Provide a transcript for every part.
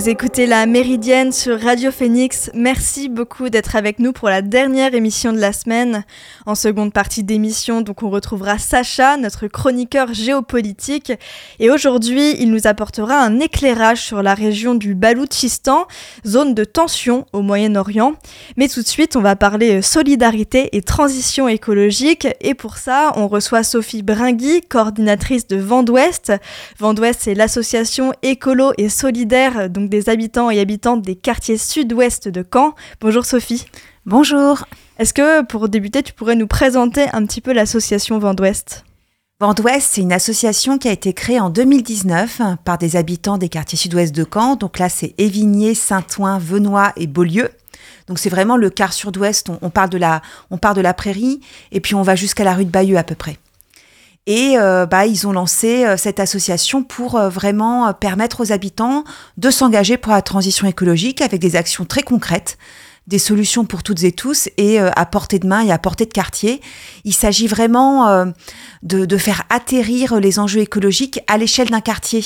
vous écoutez la Méridienne sur Radio Phoenix. Merci beaucoup d'être avec nous pour la dernière émission de la semaine. En seconde partie d'émission, donc on retrouvera Sacha, notre chroniqueur géopolitique. Et aujourd'hui, il nous apportera un éclairage sur la région du Baloutchistan, zone de tension au Moyen-Orient. Mais tout de suite, on va parler solidarité et transition écologique. Et pour ça, on reçoit Sophie Bringui, coordinatrice de Vent d'Ouest. Vent d'Ouest, c'est l'association écolo et solidaire donc des habitants et habitantes des quartiers sud-ouest de Caen. Bonjour Sophie. Bonjour. Est-ce que pour débuter, tu pourrais nous présenter un petit peu l'association Vent d'Ouest Vent d'Ouest, c'est une association qui a été créée en 2019 par des habitants des quartiers sud-ouest de Caen. Donc là, c'est Évigné, Saint-Ouen, Venoy et Beaulieu. Donc c'est vraiment le quart sud-ouest. On, on, part de la, on part de la prairie et puis on va jusqu'à la rue de Bayeux à peu près. Et euh, bah, ils ont lancé euh, cette association pour euh, vraiment permettre aux habitants de s'engager pour la transition écologique avec des actions très concrètes des solutions pour toutes et tous et à portée de main et à portée de quartier. Il s'agit vraiment de, de, faire atterrir les enjeux écologiques à l'échelle d'un quartier.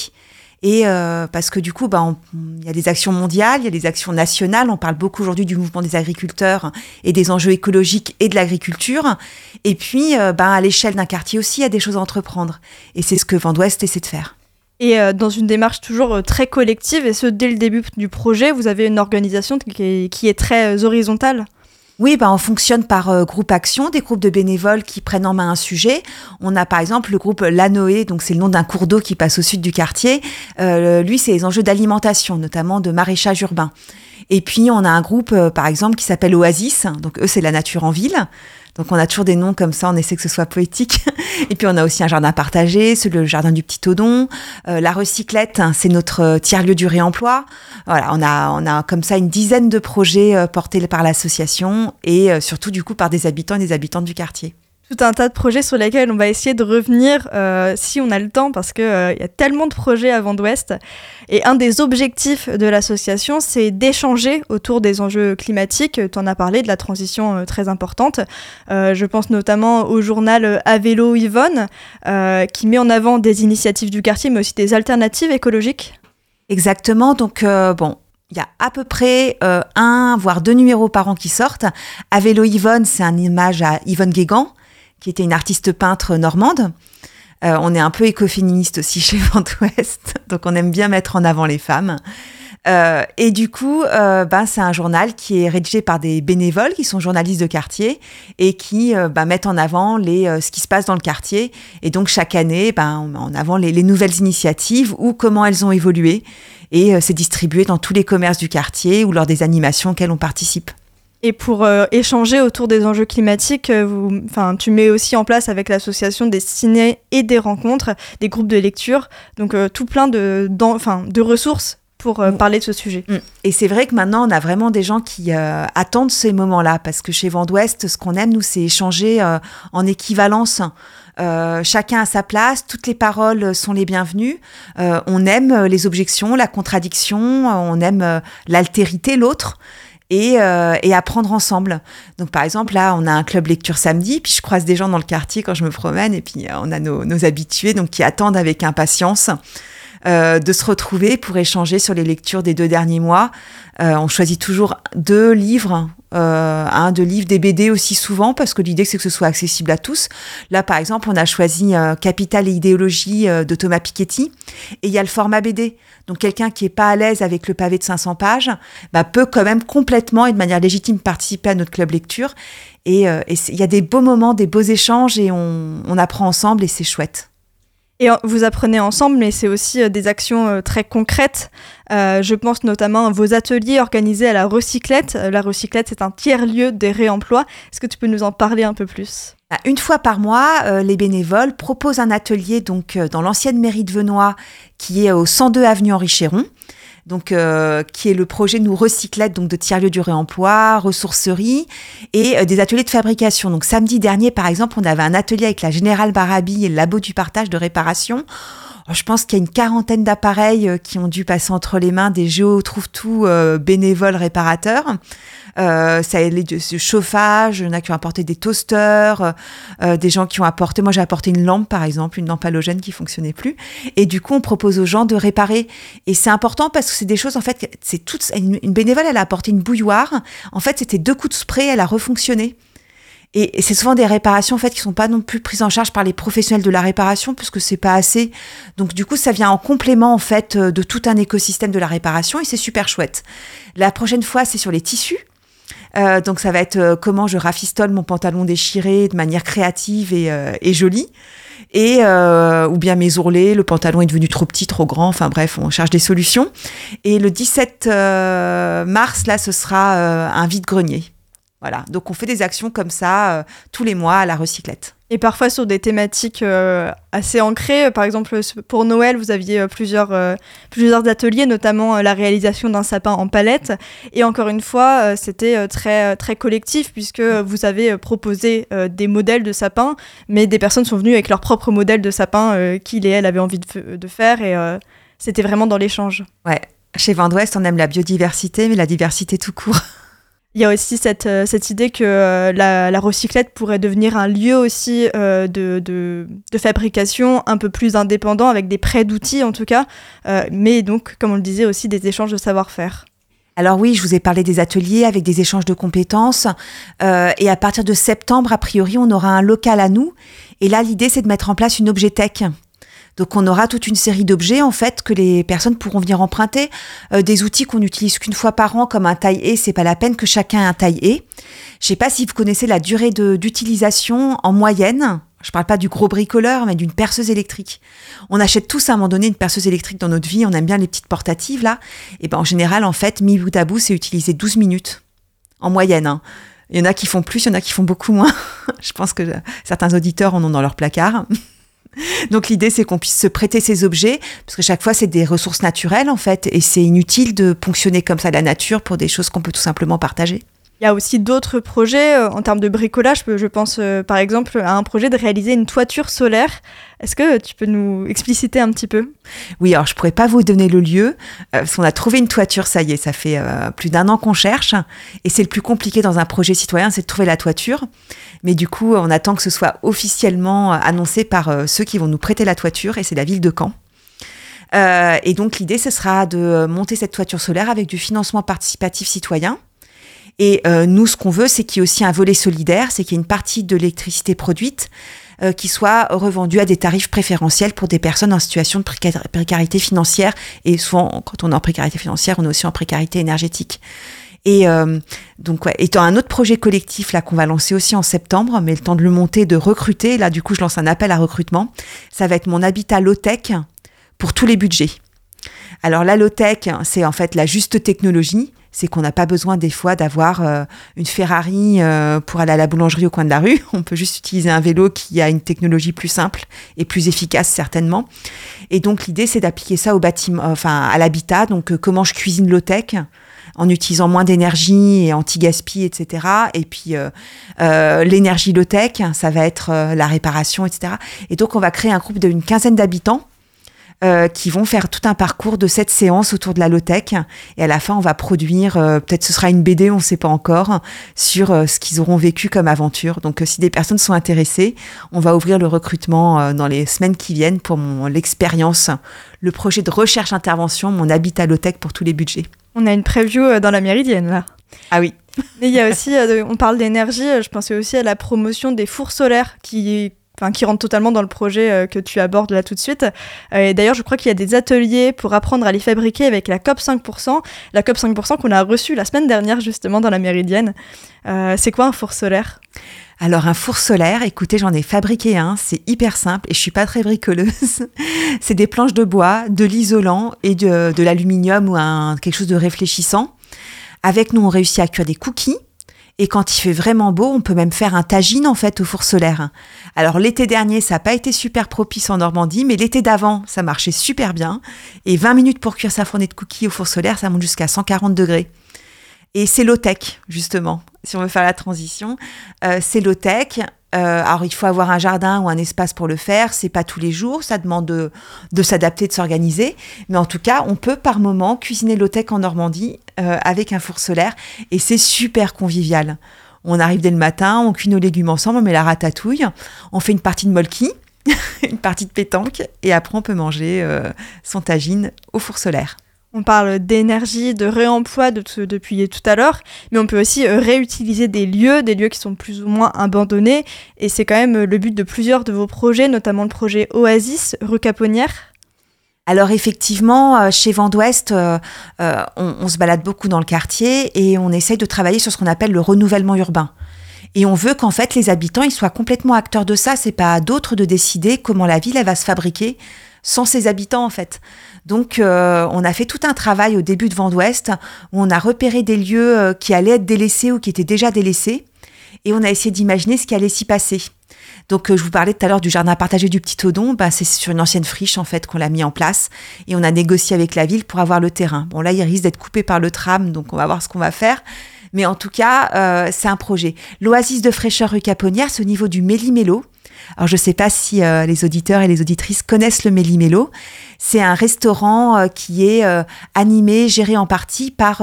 Et euh, parce que du coup, bah, il y a des actions mondiales, il y a des actions nationales. On parle beaucoup aujourd'hui du mouvement des agriculteurs et des enjeux écologiques et de l'agriculture. Et puis, euh, bah, à l'échelle d'un quartier aussi, il y a des choses à entreprendre. Et c'est ce que Vendouest essaie de faire. Et euh, dans une démarche toujours très collective, et ce dès le début du projet, vous avez une organisation qui est, qui est très horizontale oui, bah, on fonctionne par euh, groupe action, des groupes de bénévoles qui prennent en main un sujet. On a par exemple le groupe Lanoé, donc c'est le nom d'un cours d'eau qui passe au sud du quartier. Euh, lui, c'est les enjeux d'alimentation, notamment de maraîchage urbain. Et puis on a un groupe, euh, par exemple, qui s'appelle Oasis. Donc eux, c'est la nature en ville. Donc on a toujours des noms comme ça, on essaie que ce soit poétique. Et puis on a aussi un jardin partagé, c'est le jardin du Petit Odon. Euh, la recyclette, hein, c'est notre euh, tiers-lieu du réemploi. Voilà, on a, on a comme ça une dizaine de projets euh, portés par l'association et euh, surtout du coup par des habitants et des habitantes du quartier tout un tas de projets sur lesquels on va essayer de revenir euh, si on a le temps parce qu'il euh, y a tellement de projets à Vent d'Ouest. Et un des objectifs de l'association, c'est d'échanger autour des enjeux climatiques. Tu en as parlé, de la transition euh, très importante. Euh, je pense notamment au journal À vélo Yvonne, euh, qui met en avant des initiatives du quartier, mais aussi des alternatives écologiques. Exactement. Donc, euh, bon, il y a à peu près euh, un, voire deux numéros par an qui sortent. À vélo Yvonne, c'est un image à Yvonne Guégan, qui était une artiste peintre normande. Euh, on est un peu écoféministe aussi chez Vent Ouest, donc on aime bien mettre en avant les femmes. Euh, et du coup, euh, ben, c'est un journal qui est rédigé par des bénévoles qui sont journalistes de quartier et qui ben, mettent en avant ce qui se passe dans le quartier. Et donc chaque année, ben, on met en avant les, les nouvelles initiatives ou comment elles ont évolué. Et c'est distribué dans tous les commerces du quartier ou lors des animations auxquelles on participe. Et pour euh, échanger autour des enjeux climatiques, euh, vous, tu mets aussi en place avec l'association des ciné et des rencontres, des groupes de lecture, donc euh, tout plein de, de ressources pour euh, parler de ce sujet. Et c'est vrai que maintenant, on a vraiment des gens qui euh, attendent ces moments-là, parce que chez Vent d'Ouest, ce qu'on aime, nous, c'est échanger euh, en équivalence. Chacun à sa place, toutes les paroles sont les bienvenues. On aime les objections, la contradiction, on aime l'altérité, l'autre. Et, euh, et, apprendre ensemble. Donc, par exemple, là, on a un club lecture samedi, puis je croise des gens dans le quartier quand je me promène, et puis on a nos, nos habitués donc qui attendent avec impatience euh, de se retrouver pour échanger sur les lectures des deux derniers mois. Euh, on choisit toujours deux livres, euh, un de livres des BD aussi souvent parce que l'idée c'est que ce soit accessible à tous. Là par exemple on a choisi euh, Capital et idéologie euh, de Thomas Piketty et il y a le format BD. Donc quelqu'un qui est pas à l'aise avec le pavé de 500 pages bah, peut quand même complètement et de manière légitime participer à notre club lecture. Et euh, il y a des beaux moments, des beaux échanges et on, on apprend ensemble et c'est chouette. Et vous apprenez ensemble, mais c'est aussi euh, des actions euh, très concrètes. Euh, je pense notamment à vos ateliers organisés à la recyclette. La recyclette, c'est un tiers-lieu des réemplois. Est-ce que tu peux nous en parler un peu plus? Bah, une fois par mois, les bénévoles proposent un atelier donc dans l'ancienne mairie de Venoy, qui est au 102 avenue Henri Chéron donc euh, qui est le projet Nous Recyclette, donc de tiers-lieu du réemploi, ressourcerie et euh, des ateliers de fabrication. Donc samedi dernier, par exemple, on avait un atelier avec la Générale Barabi et le labo du partage de réparation je pense qu'il y a une quarantaine d'appareils euh, qui ont dû passer entre les mains des géo trouve tout euh, bénévoles réparateurs. Euh, ça a de chauffage, il y en a qui ont apporté des toasters, euh, des gens qui ont apporté, moi j'ai apporté une lampe par exemple, une lampe halogène qui fonctionnait plus. Et du coup, on propose aux gens de réparer. Et c'est important parce que c'est des choses, en fait, c'est toute, une, une bénévole, elle a apporté une bouilloire. En fait, c'était deux coups de spray, elle a refonctionné. Et, c'est souvent des réparations en fait qui sont pas non plus prises en charge par les professionnels de la réparation puisque c'est pas assez. Donc du coup, ça vient en complément en fait de tout un écosystème de la réparation et c'est super chouette. La prochaine fois, c'est sur les tissus. Euh, donc ça va être euh, comment je rafistole mon pantalon déchiré de manière créative et, euh, et jolie. Et ou bien mes ourlets, le pantalon est devenu trop petit, trop grand. Enfin bref, on cherche des solutions. Et le 17 mars, là, ce sera un vide-grenier. Voilà, donc on fait des actions comme ça euh, tous les mois à la recyclette. Et parfois sur des thématiques euh, assez ancrées. Par exemple, pour Noël, vous aviez euh, plusieurs, plusieurs ateliers, notamment la réalisation d'un sapin en palette. Et encore une fois, c'était très, très collectif, puisque vous avez proposé des modèles de sapins, mais des personnes sont venues avec leur propre modèle de sapin qu'ils et elles avaient envie de, de faire. Et c'était vraiment dans l'échange. Ouais. Chez Vendouest, on aime la biodiversité, mais la diversité tout court. Il y a aussi cette, euh, cette idée que euh, la, recyclette pourrait devenir un lieu aussi euh, de, de, fabrication un peu plus indépendant, avec des prêts d'outils en tout cas, mais donc, comme on le disait, aussi des échanges de savoir-faire. Alors oui, je vous ai parlé des ateliers avec des échanges de compétences. et à partir de septembre, a priori, on aura un local à nous. Et là, l'idée, c'est de mettre en place une objet-tech. Donc on aura toute une série d'objets en fait que les personnes pourront venir emprunter, euh, des outils qu'on n'utilise qu'une fois par an comme un taille-et, c'est pas la peine que chacun ait un taille-et. Je sais pas si vous connaissez la durée d'utilisation en moyenne. Je parle pas du gros bricoleur, mais d'une perceuse électrique. On achète tous à un moment donné une perceuse électrique dans notre vie. On aime bien les petites portatives là. Et ben en général, en fait, mi bout à bout, c'est utilisé 12 minutes en moyenne. Hein. Il y en a qui font plus, il y en a qui font beaucoup moins. Je pense que certains auditeurs en ont dans leur placard. Donc l'idée, c'est qu'on puisse se prêter ces objets, parce que chaque fois, c'est des ressources naturelles, en fait, et c'est inutile de ponctionner comme ça la nature pour des choses qu'on peut tout simplement partager. Il y a aussi d'autres projets euh, en termes de bricolage. Je pense euh, par exemple à un projet de réaliser une toiture solaire. Est-ce que tu peux nous expliciter un petit peu? Oui, alors je pourrais pas vous donner le lieu, euh, parce qu'on a trouvé une toiture, ça y est, ça fait plus d'un an qu'on cherche, et c'est le plus compliqué dans un projet citoyen, c'est de trouver la toiture. Mais du coup, on attend que ce soit officiellement annoncé par ceux qui vont nous prêter la toiture, et c'est la ville de Caen. et donc l'idée, ce sera de monter cette toiture solaire avec du financement participatif citoyen. Et euh, nous, ce qu'on veut, c'est qu'il y ait aussi un volet solidaire, c'est qu'il y ait une partie de l'électricité produite euh, qui soit revendue à des tarifs préférentiels pour des personnes en situation de précarité financière. Et souvent, quand on est en précarité financière, on est aussi en précarité énergétique. Et euh, donc, ouais, étant un autre projet collectif là qu'on va lancer aussi en septembre, mais le temps de le monter, de recruter, là du coup je lance un appel à recrutement. Ça va être mon habitat low-tech pour tous les budgets. Alors la low-tech, c'est en fait la juste technologie c'est qu'on n'a pas besoin des fois d'avoir euh, une Ferrari euh, pour aller à la boulangerie au coin de la rue. On peut juste utiliser un vélo qui a une technologie plus simple et plus efficace certainement. Et donc l'idée c'est d'appliquer ça au bâtiment, enfin à l'habitat. Donc euh, comment je cuisine low tech en utilisant moins d'énergie et anti-gaspi, etc. Et puis l'énergie low tech, ça va être la réparation, etc. Et donc on va créer un groupe d'une quinzaine d'habitants euh, qui vont faire tout un parcours de cette séance autour de la low-tech. Et à la fin, on va produire, euh, peut-être ce sera une BD, on ne sait pas encore, sur euh, ce qu'ils auront vécu comme aventure. Donc si des personnes sont intéressées, on va ouvrir le recrutement dans les semaines qui viennent pour l'expérience, le projet de recherche-intervention, mon habitat low-tech pour tous les budgets. On a une preview dans la méridienne là. Ah oui. Mais il y a aussi, on parle d'énergie, je pensais aussi à la promotion des fours solaires qui enfin qui rentre totalement dans le projet euh, que tu abordes là tout de suite. Euh, et d'ailleurs, je crois qu'il y a des ateliers pour apprendre à les fabriquer avec la COP 5%, la COP 5% qu'on a reçue la semaine dernière justement dans la Méridienne. Euh, c'est quoi un four solaire? Alors un four solaire, écoutez, j'en ai fabriqué un, c'est hyper simple et je suis pas très bricoleuse. c'est des planches de bois, de l'isolant et de, de l'aluminium ou un, quelque chose de réfléchissant. Avec nous, on réussit à cuire des cookies et quand il fait vraiment beau, on peut même faire un tagine en fait au four solaire. Alors l'été dernier, ça n'a pas été super propice en Normandie, mais l'été d'avant, ça marchait super bien. Et 20 minutes pour cuire sa fournée de cookies au four solaire, ça monte jusqu'à 140 degrés. Et c'est low-tech, justement, si on veut faire la transition. c'est low-tech. Alors, il faut avoir un jardin ou un espace pour le faire. C'est pas tous les jours. Ça demande de, s'adapter, de s'organiser. Mais en tout cas, on peut par moment cuisiner low-tech en Normandie avec un four solaire. Et c'est super convivial. On arrive dès le matin, on cuit nos légumes ensemble, on met la ratatouille, on fait une partie de molki, une partie de pétanque, et après on peut manger euh, son tagine au four solaire. On parle d'énergie, de réemploi depuis tout à l'heure, mais on peut aussi euh, réutiliser des lieux, des lieux qui sont plus ou moins abandonnés. Et c'est quand même le but de plusieurs de vos projets, notamment le projet Oasis, rue Caponnière. Alors effectivement, euh, chez Vent d'Ouest, euh, euh, on, se balade beaucoup dans le quartier et on essaye de travailler sur ce qu'on appelle le renouvellement urbain. Et on veut qu'en fait les habitants ils soient complètement acteurs de ça. C'est pas à d'autres de décider comment la ville elle va se fabriquer sans ses habitants en fait. Donc on a fait tout un travail au début de Vent d'Ouest où on a repéré des lieux qui allaient être délaissés ou qui étaient déjà délaissés et on a essayé d'imaginer ce qui allait s'y passer. Donc, euh, je vous parlais tout à l'heure du jardin partagé du Petit Odon. Bah, c'est sur une ancienne friche, en fait, qu'on l'a mis en place. Et on a négocié avec la ville pour avoir le terrain. Bon, là, il risque d'être coupé par le tram, donc on va voir ce qu'on va faire. Mais en tout cas, euh, c'est un projet. L'oasis de fraîcheur rue Caponnière, au niveau du Méli-Mélo. Alors, je ne sais pas si euh, les auditeurs et les auditrices connaissent le Méli-Mélo. C'est un restaurant qui est animé, géré en partie par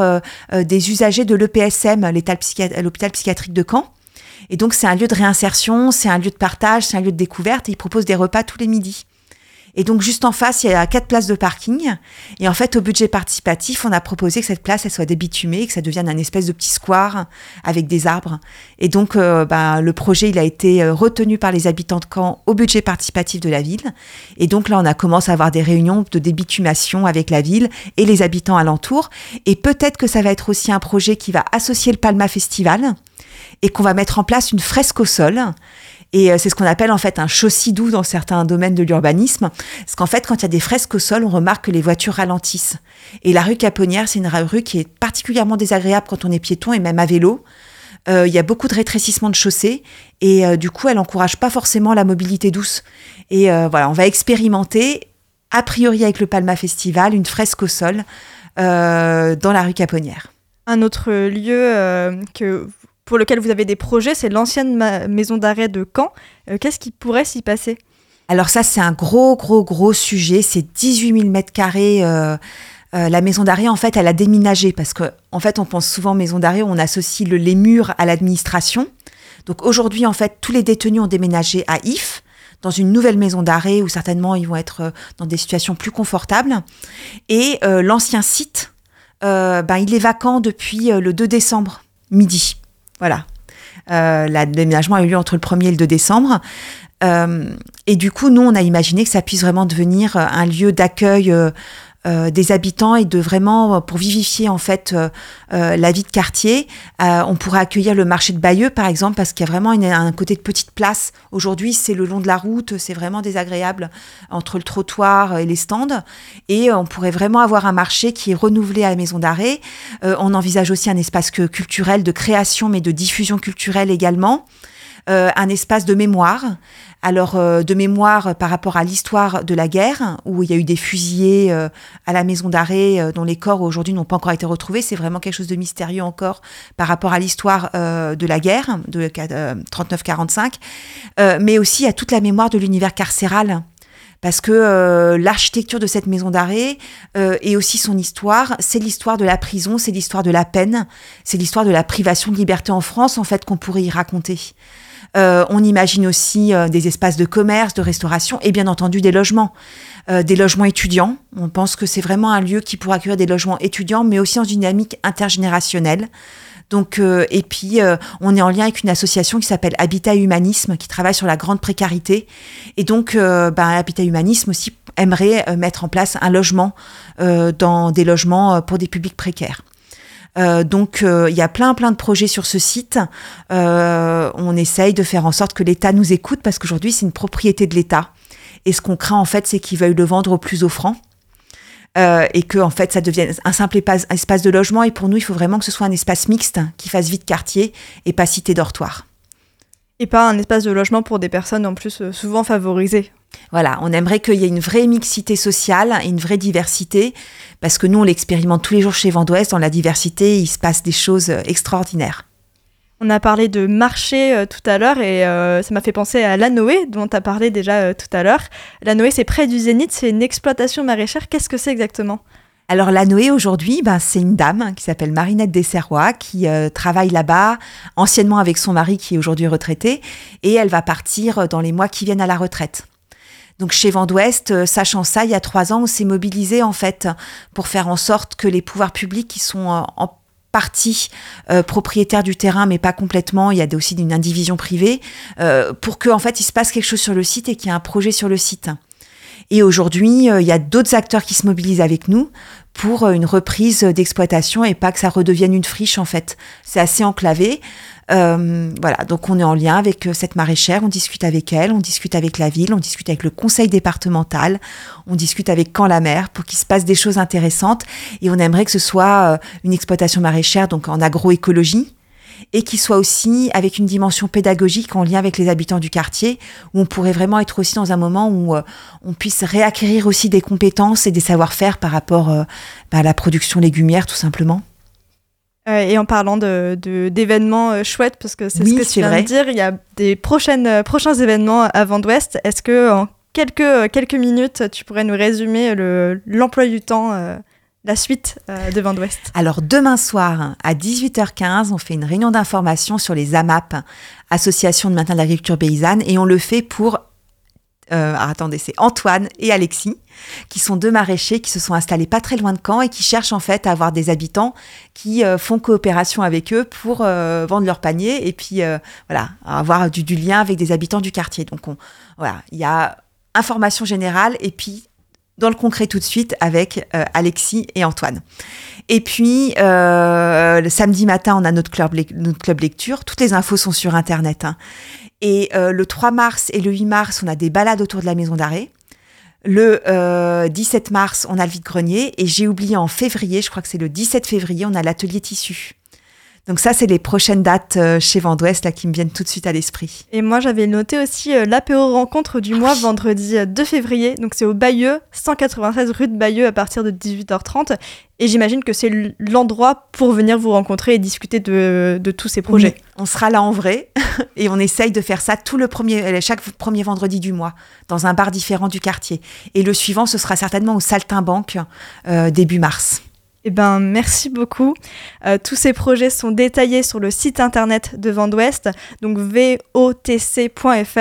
des usagers de l'EPSM, l'hôpital psychiatrique de Caen. Et donc, c'est un lieu de réinsertion, c'est un lieu de partage, c'est un lieu de découverte et ils proposent des repas tous les midis. Et donc, juste en face, il y a quatre places de parking. Et en fait, au budget participatif, on a proposé que cette place, elle soit débitumée, que ça devienne un espèce de petit square avec des arbres. Et donc, euh, bah, le projet, il a été euh, retenu par les habitants de Caen au budget participatif de la ville. Et donc, là, on a commencé à avoir des réunions de débitumation avec la ville et les habitants alentours. Et peut-être que ça va être aussi un projet qui va associer le Palma Festival et qu'on va mettre en place une fresque au sol. Et euh, c'est ce qu'on appelle en fait un chaussée-doux dans certains domaines de l'urbanisme. Parce qu'en fait, quand il y a des fresques au sol, on remarque que les voitures ralentissent. Et la rue Caponnière, c'est une rue qui est particulièrement désagréable quand on est piéton et même à vélo. Euh, il y a beaucoup de rétrécissement de chaussées et euh, du coup, elle n'encourage pas forcément la mobilité douce. Et voilà, on va expérimenter, a priori avec le Palma Festival, une fresque au sol dans la rue Caponnière. Un autre lieu que pour lequel vous avez des projets, c'est l'ancienne maison d'arrêt de Caen. Euh, qu'est-ce qui pourrait s'y passer? Alors ça, c'est un gros, gros, gros sujet. C'est 18 000 mètres carrés. Euh, euh, la maison d'arrêt, en fait, elle a déménagé parce qu'en en fait, on pense souvent maison d'arrêt, on associe le, les murs à l'administration. Donc aujourd'hui, en fait, tous les détenus ont déménagé à If dans une nouvelle maison d'arrêt où certainement ils vont être dans des situations plus confortables. Et l'ancien site, ben, il est vacant depuis le 2 décembre, midi. Voilà. Euh, le déménagement a eu lieu entre le 1er et le 2 décembre. Euh, et du coup, nous, on a imaginé que ça puisse vraiment devenir un lieu d'accueil euh, euh, des habitants et de vraiment, euh, pour vivifier en fait euh, la vie de quartier, on pourrait accueillir le marché de Bayeux par exemple, parce qu'il y a vraiment un côté de petite place. Aujourd'hui, c'est le long de la route, c'est vraiment désagréable entre le trottoir et les stands. Et on pourrait vraiment avoir un marché qui est renouvelé à la maison d'arrêt. on envisage aussi un espace culturel de création, mais de diffusion culturelle également. Un espace de mémoire. Alors euh, de mémoire par rapport à l'histoire de la guerre, où il y a eu des fusillés euh, à la maison d'arrêt euh, dont les corps aujourd'hui n'ont pas encore été retrouvés, c'est vraiment quelque chose de mystérieux encore par rapport à l'histoire de la guerre de 39-45, mais aussi à toute la mémoire de l'univers carcéral. Parce que l'architecture de cette maison d'arrêt et aussi son histoire, c'est l'histoire de la prison, c'est l'histoire de la peine, c'est l'histoire de la privation de liberté en France en fait qu'on pourrait y raconter. Euh, on imagine aussi euh, des espaces de commerce, de restauration et bien entendu des logements. Euh, des logements étudiants. On pense que c'est vraiment un lieu qui pourra accueillir des logements étudiants, mais aussi en dynamique intergénérationnelle. Donc, et puis, on est en lien avec une association qui s'appelle Habitat Humanisme, qui travaille sur la grande précarité. Et donc, ben, Habitat Humanisme aussi aimerait mettre en place un logement dans des logements pour des publics précaires. Euh, donc euh, il y a plein plein de projets sur ce site. Euh, on essaye de faire en sorte que l'État nous écoute parce qu'aujourd'hui c'est une propriété de l'État. Et ce qu'on craint en fait, c'est qu'il veuille le vendre au plus offrant. et que en fait ça devienne un simple espace, de logement. Et pour nous, il faut vraiment que ce soit un espace mixte qui fasse vite quartier et pas cité dortoir. Et pas un espace de logement pour des personnes en plus souvent favorisées Voilà, on aimerait qu'il y ait une vraie mixité sociale et une vraie diversité, parce que nous, on l'expérimente tous les jours chez Vendouest, dans la diversité, il se passe des choses extraordinaires. On a parlé de marché euh, tout à l'heure et euh, ça m'a fait penser à l'Anoé dont tu as parlé déjà euh, tout à l'heure. L'Anoé, c'est près du Zénith, c'est une exploitation maraîchère. Qu'est-ce que c'est exactement? Alors la Noé aujourd'hui, ben, c'est une dame qui s'appelle Marinette Desserrois qui travaille là-bas, anciennement avec son mari qui est aujourd'hui retraité, et elle va partir dans les mois qui viennent à la retraite. Donc chez Vendouest, sachant ça, il y a trois ans, on s'est mobilisé en fait pour faire en sorte que les pouvoirs publics qui sont en partie euh, propriétaire du terrain, mais pas complètement. Il y a aussi une indivision privée euh, pour que en fait il se passe quelque chose sur le site et qu'il y ait un projet sur le site. Et aujourd'hui, euh, il y a d'autres acteurs qui se mobilisent avec nous pour une reprise d'exploitation et pas que ça redevienne une friche en fait. C'est assez enclavé. Euh, voilà, donc on est en lien avec euh, cette maraîchère, on discute avec elle, on discute avec la ville, on discute avec le conseil départemental, on discute avec Camp la Mer pour qu'il se passe des choses intéressantes. Et on aimerait que ce soit euh, une exploitation maraîchère donc en agroécologie et qui soit aussi avec une dimension pédagogique en lien avec les habitants du quartier, où on pourrait vraiment être aussi dans un moment où on puisse réacquérir aussi des compétences et des savoir-faire par rapport bah, à la production légumière tout simplement. Euh, et en parlant de, d'événements euh, chouettes, parce que c'est ce que tu viens de dire, il y a des prochaines, euh, prochains événements à Vendouest. Est-ce que en quelques, quelques minutes, tu pourrais nous résumer le, l'emploi du temps la suite de Vendouest Alors demain soir à 18h15, on fait une réunion d'information sur les AMAP, Association de maintien de l'agriculture paysanne, et on le fait pour euh, attendez, c'est Antoine et Alexis, qui sont deux maraîchers qui se sont installés pas très loin de Caen et qui cherchent en fait à avoir des habitants qui euh, font coopération avec eux pour euh, vendre leur panier et puis voilà, avoir du, lien avec des habitants du quartier. Donc voilà, il y a information générale et puis dans le concret tout de suite avec Alexis et Antoine. Et puis, le samedi matin, on a notre club, lecture. Toutes les infos sont sur Internet. Hein. Et euh, le 3 mars et le 8 mars, on a des balades autour de la maison d'arrêt. Le 17 euh, mars, on a le vide-grenier. Et j'ai oublié en février, je crois que c'est le 17 février, on a l'atelier tissu. Donc ça, c'est les prochaines dates euh, chez Vendouest là, qui me viennent tout de suite à l'esprit. Et moi, j'avais noté aussi l'apéro rencontre du mois, vendredi 2 février. Donc c'est au Bayeux, 193 rue de Bayeux à partir de 18h30. Et j'imagine que c'est l'endroit pour venir vous rencontrer et discuter de, tous ces projets. on sera là en vrai et on essaye de faire ça tout le premier, euh, chaque premier vendredi du mois dans un bar différent du quartier. Et le suivant, ce sera certainement au Saltimbanque euh, début mars. Eh ben, merci beaucoup. Euh, tous ces projets sont détaillés sur le site internet de Vendouest, donc votc.fr,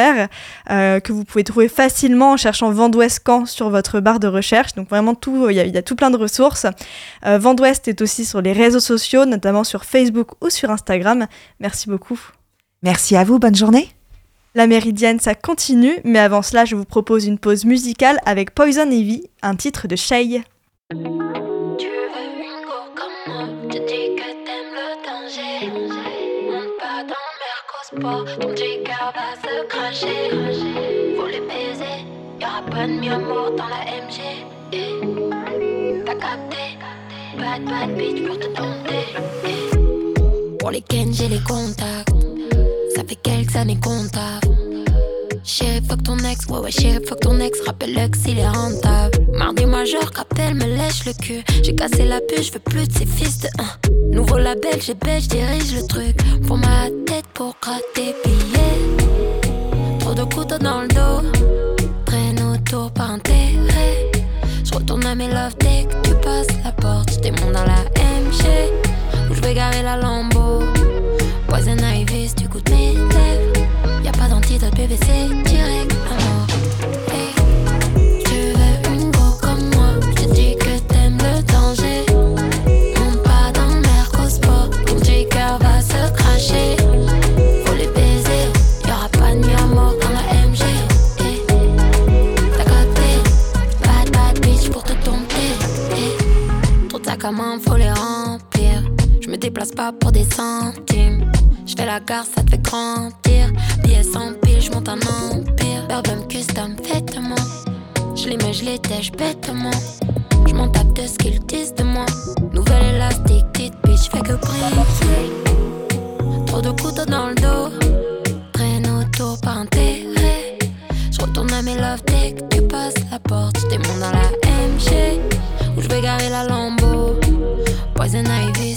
euh, que vous pouvez trouver facilement en cherchant Vendouest Camp sur votre barre de recherche. Donc vraiment tout, il y, a tout plein de ressources. Euh, Vendouest est aussi sur les réseaux sociaux, notamment sur Facebook ou sur Instagram. Merci beaucoup. Merci à vous. Bonne journée. La méridienne, ça continue, mais avant cela, je vous propose une pause musicale avec Poison Ivy, un titre de Shay. Ton J-car va se cracher. Faut les baiser, y'aura pas de mieux mort dans la MG. T'as capté, bad bad bitch pour te tenter. Pour les Ken, j'ai les contacts. Ça fait quelques années qu'on tape. Chérie, fuck ton ex, ouais ouais chérie, fuck ton ex, rappelle-le s'il est rentable. Mardi majeur, qu'appelle, me lèche le cul. J'ai cassé la puce, je veux plus de ces fils de un. Nouveau label, j'ai je dirige le truc. Pour ma pour gratter billets. Trop de couteaux dans le dos, traîne autour par intérêt. Je retourne à mes love dès que tu passes la porte. J'étais dans la MG, où je vais garer la lambeau. Poison Ivy, si tu goûtes mes lèvres. Y'a pas d'antidote PVC, direct Je pas pour des centimes. Je fais la gare, ça te fait grandir. Billets sans pile, je monte un empire. Bourbon custom, vêtements. Je les mets, je les tèche bêtement. Je m'en tape de ce qu'ils disent de moi. Nouvelle élastique, petite bitch, fais que briller. Trop de couteaux dans le dos. Traîne autour par intérêt. Je retourne à mes love dès que tu passes la porte. J'étais mon dans la MG, où je vais garer la lambeau. Poison Ivy,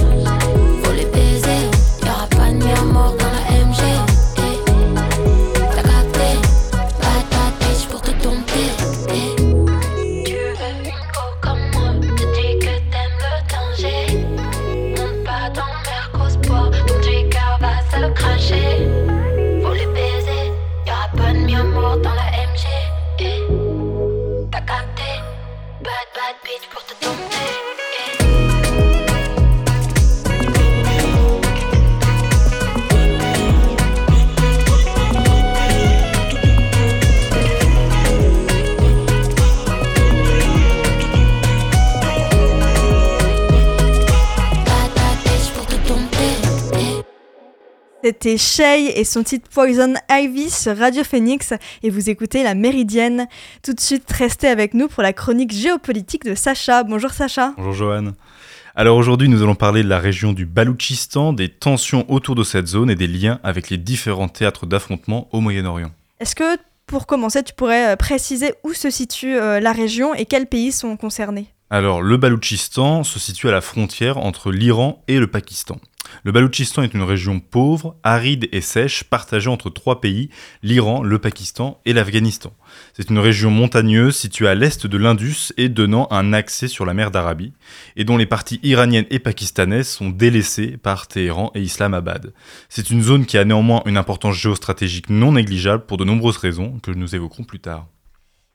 C'était Shay et son titre Poison Ivy sur Radio Phoenix et vous écoutez La Méridienne. Tout de suite, restez avec nous pour la chronique géopolitique de Sacha. Bonjour Sacha. Bonjour Johan. Alors aujourd'hui, nous allons parler de la région du Baloutchistan, des tensions autour de cette zone et des liens avec les différents théâtres d'affrontement au Moyen-Orient. Est-ce que pour commencer, tu pourrais euh, préciser où se situe euh, la région et quels pays sont concernés? Alors le Baloutchistan se situe à la frontière entre l'Iran et le Pakistan. Le Baloutchistan est une région pauvre, aride et sèche, partagée entre trois pays, l'Iran, le Pakistan et l'Afghanistan. C'est une région montagneuse située à l'est de l'Indus et donnant un accès sur la mer d'Arabie, et dont les parties iraniennes et pakistanaises sont délaissées par Téhéran et Islamabad. C'est une zone qui a néanmoins une importance géostratégique non négligeable pour de nombreuses raisons que nous évoquerons plus tard.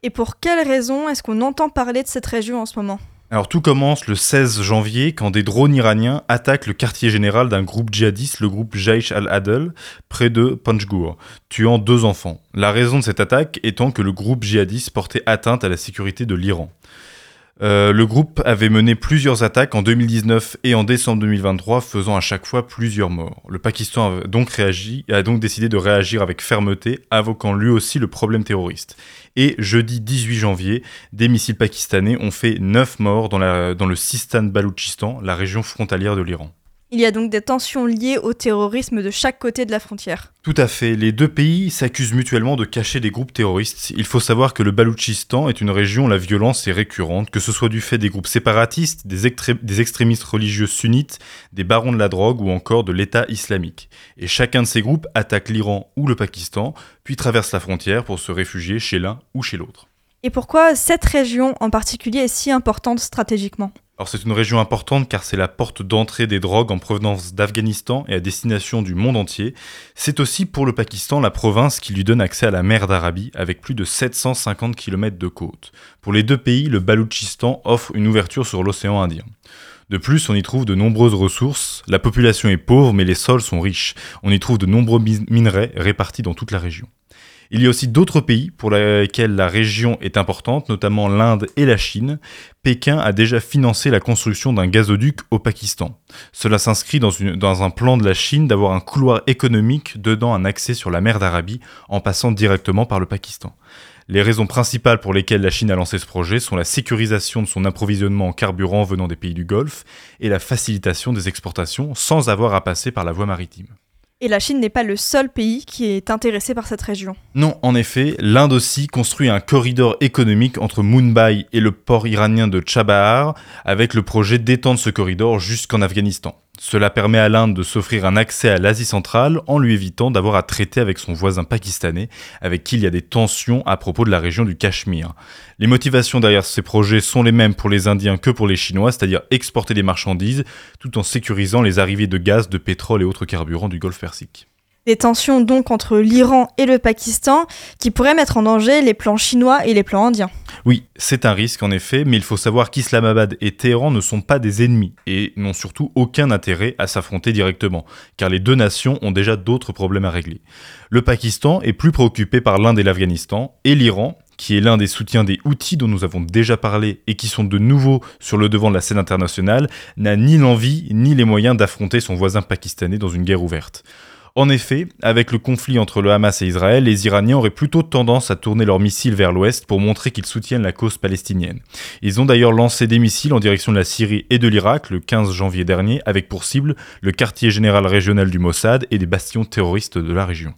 Et pour quelles raisons est-ce qu'on entend parler de cette région en ce moment? Alors tout commence le 16 janvier quand des drones iraniens attaquent le quartier général d'un groupe djihadiste, le groupe Jaish al-Adl, près de Panjgur, tuant deux enfants. La raison de cette attaque étant que le groupe djihadiste portait atteinte à la sécurité de l'Iran. Euh, le groupe avait mené plusieurs attaques en 2019 et en décembre 2023, faisant à chaque fois plusieurs morts. Le Pakistan a donc, réagi, a donc décidé de réagir avec fermeté, invoquant lui aussi le problème terroriste. Et jeudi 18 janvier, des missiles pakistanais ont fait 9 morts dans, le Sistan-Baloutchistan, la région frontalière de l'Iran. Il y a donc des tensions liées au terrorisme de chaque côté de la frontière. Tout à fait. Les deux pays s'accusent mutuellement de cacher des groupes terroristes. Il faut savoir que le Baloutchistan est une région où la violence est récurrente, que ce soit du fait des groupes séparatistes, des, des extrémistes religieux sunnites, des barons de la drogue ou encore de l'État islamique. Et chacun de ces groupes attaque l'Iran ou le Pakistan, puis traverse la frontière pour se réfugier chez l'un ou chez l'autre. Et pourquoi cette région en particulier est si importante stratégiquement? Alors c'est une région importante car c'est la porte d'entrée des drogues en provenance d'Afghanistan et à destination du monde entier. C'est aussi pour le Pakistan la province qui lui donne accès à la mer d'Arabie avec plus de 750 km de côte. Pour les deux pays, le Baloutchistan offre une ouverture sur l'océan Indien. De plus, on y trouve de nombreuses ressources. La population est pauvre mais les sols sont riches. On y trouve de nombreux minerais répartis dans toute la région. Il y a aussi d'autres pays pour lesquels la région est importante, notamment l'Inde et la Chine. Pékin a déjà financé la construction d'un gazoduc au Pakistan. Cela s'inscrit dans, un plan de la Chine d'avoir un couloir économique dedans un accès sur la mer d'Arabie en passant directement par le Pakistan. Les raisons principales pour lesquelles la Chine a lancé ce projet sont la sécurisation de son approvisionnement en carburant venant des pays du Golfe et la facilitation des exportations sans avoir à passer par la voie maritime. Et la Chine n'est pas le seul pays qui est intéressé par cette région. Non, en effet, l'Inde aussi construit un corridor économique entre Mumbai et le port iranien de Chabahar, avec le projet d'étendre ce corridor jusqu'en Afghanistan. Cela permet à l'Inde de s'offrir un accès à l'Asie centrale en lui évitant d'avoir à traiter avec son voisin pakistanais, avec qui il y a des tensions à propos de la région du Cachemire. Les motivations derrière ces projets sont les mêmes pour les Indiens que pour les Chinois, c'est-à-dire exporter des marchandises tout en sécurisant les arrivées de gaz, de pétrole et autres carburants du Golfe Persique. Des tensions donc entre l'Iran et le Pakistan qui pourraient mettre en danger les plans chinois et les plans indiens. Oui, c'est un risque en effet, mais il faut savoir qu'Islamabad et Téhéran ne sont pas des ennemis et n'ont surtout aucun intérêt à s'affronter directement, car les deux nations ont déjà d'autres problèmes à régler. Le Pakistan est plus préoccupé par l'Inde et l'Afghanistan, et l'Iran, qui est l'un des soutiens des outils dont nous avons déjà parlé et qui sont de nouveau sur le devant de la scène internationale, n'a ni l'envie ni les moyens d'affronter son voisin pakistanais dans une guerre ouverte. En effet, avec le conflit entre le Hamas et Israël, les Iraniens auraient plutôt tendance à tourner leurs missiles vers l'ouest pour montrer qu'ils soutiennent la cause palestinienne. Ils ont d'ailleurs lancé des missiles en direction de la Syrie et de l'Irak le 15 janvier dernier, avec pour cible le quartier général régional du Mossad et des bastions terroristes de la région.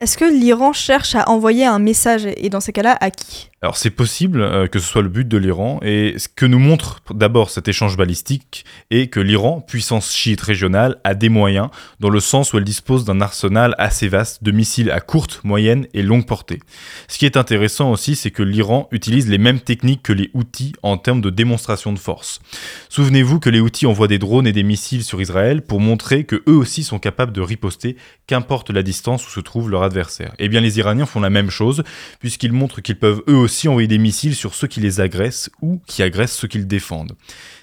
Est-ce que l'Iran cherche à envoyer un message et dans ces cas-là, à qui? Alors c'est possible euh, que ce soit le but de l'Iran et ce que nous montre d'abord cet échange balistique est que l'Iran, puissance chiite régionale, a des moyens dans le sens où elle dispose d'un arsenal assez vaste de missiles à courte, moyenne et longue portée. Ce qui est intéressant aussi, c'est que l'Iran utilise les mêmes techniques que les outils en termes de démonstration de force. Souvenez-vous que les outils envoient des drones et des missiles sur Israël pour montrer que eux aussi sont capables de riposter, qu'importe la distance où se trouve leur Eh bien les Iraniens font la même chose puisqu'ils montrent qu'ils peuvent eux aussi aussi envoyer des missiles sur ceux qui les agressent ou qui agressent ceux qu'ils défendent.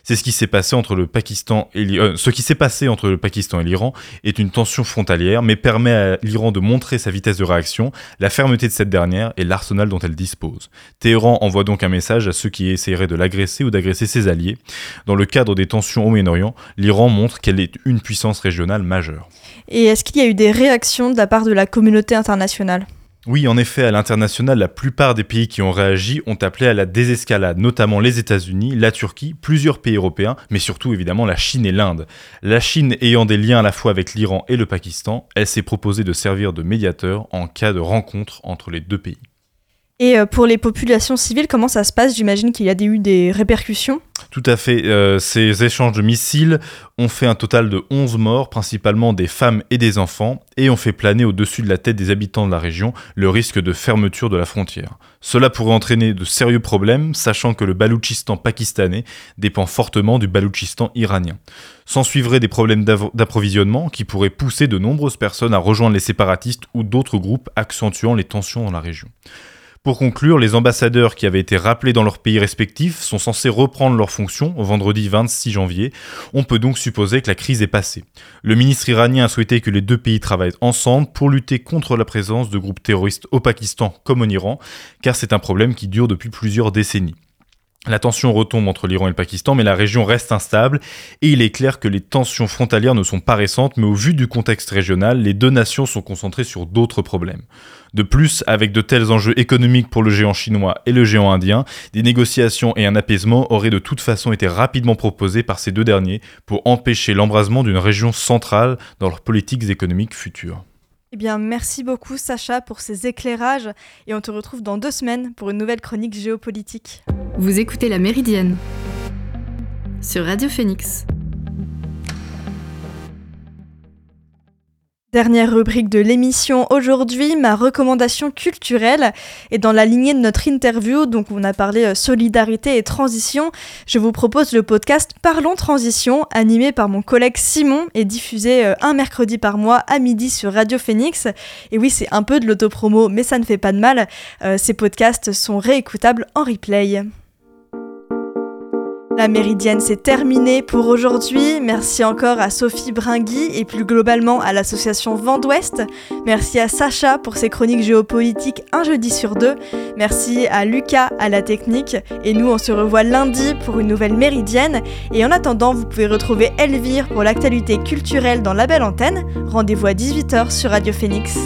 C'est ce qui s'est passé entre le Pakistan et l'Iran. Euh, ce qui s'est passé entre le Pakistan et l'Iran est une tension frontalière, mais permet à l'Iran de montrer sa vitesse de réaction, la fermeté de cette dernière et l'arsenal dont elle dispose. Téhéran envoie donc un message à ceux qui essaieraient de l'agresser ou d'agresser ses alliés. Dans le cadre des tensions au Moyen-Orient, l'Iran montre qu'elle est une puissance régionale majeure. Et est-ce qu'il y a eu des réactions de la part de la communauté internationale? Oui, en effet, à l'international, la plupart des pays qui ont réagi ont appelé à la désescalade, notamment les États-Unis, la Turquie, plusieurs pays européens, mais surtout évidemment la Chine et l'Inde. La Chine ayant des liens à la fois avec l'Iran et le Pakistan, elle s'est proposée de servir de médiateur en cas de rencontre entre les deux pays. Et euh, pour les populations civiles, comment ça se passe? J'imagine qu'il y a eu des répercussions Tout à fait. Euh, ces échanges de missiles ont fait un total de 11 morts, principalement des femmes et des enfants, et ont fait planer au-dessus de la tête des habitants de la région le risque de fermeture de la frontière. Cela pourrait entraîner de sérieux problèmes, sachant que le Baloutchistan pakistanais dépend fortement du Baloutchistan iranien. S'en suivraient des problèmes d'approvisionnement qui pourraient pousser de nombreuses personnes à rejoindre les séparatistes ou d'autres groupes accentuant les tensions dans la région. Pour conclure, les ambassadeurs qui avaient été rappelés dans leurs pays respectifs sont censés reprendre leurs fonctions vendredi 26 janvier. On peut donc supposer que la crise est passée. Le ministre iranien a souhaité que les deux pays travaillent ensemble pour lutter contre la présence de groupes terroristes au Pakistan comme en Iran, car c'est un problème qui dure depuis plusieurs décennies. La tension retombe entre l'Iran et le Pakistan, mais la région reste instable et il est clair que les tensions frontalières ne sont pas récentes, mais au vu du contexte régional, les deux nations sont concentrées sur d'autres problèmes. De plus, avec de tels enjeux économiques pour le géant chinois et le géant indien, des négociations et un apaisement auraient de toute façon été rapidement proposés par ces deux derniers pour empêcher l'embrasement d'une région centrale dans leurs politiques économiques futures. Eh bien, merci beaucoup Sacha pour ces éclairages et on te retrouve dans deux semaines pour une nouvelle chronique géopolitique. Vous écoutez La Méridienne sur Radio Phoenix. Dernière rubrique de l'émission aujourd'hui, ma recommandation culturelle. Et dans la lignée de notre interview, donc on a parlé euh, solidarité et transition, je vous propose le podcast Parlons Transition, animé par mon collègue Simon et diffusé euh, un mercredi par mois à midi sur Radio Phoenix. Et oui, c'est un peu de l'autopromo, mais ça ne fait pas de mal. Euh, ces podcasts sont réécoutables en replay. La méridienne, c'est terminé pour aujourd'hui. Merci encore à Sophie Bringui et plus globalement à l'association Vent d'Ouest. Merci à Sacha pour ses chroniques géopolitiques un jeudi sur deux. Merci à Lucas à la technique. Et nous, on se revoit lundi pour une nouvelle méridienne. Et en attendant, vous pouvez retrouver Elvire pour l'actualité culturelle dans la belle antenne. Rendez-vous à 18h sur Radio Phoenix.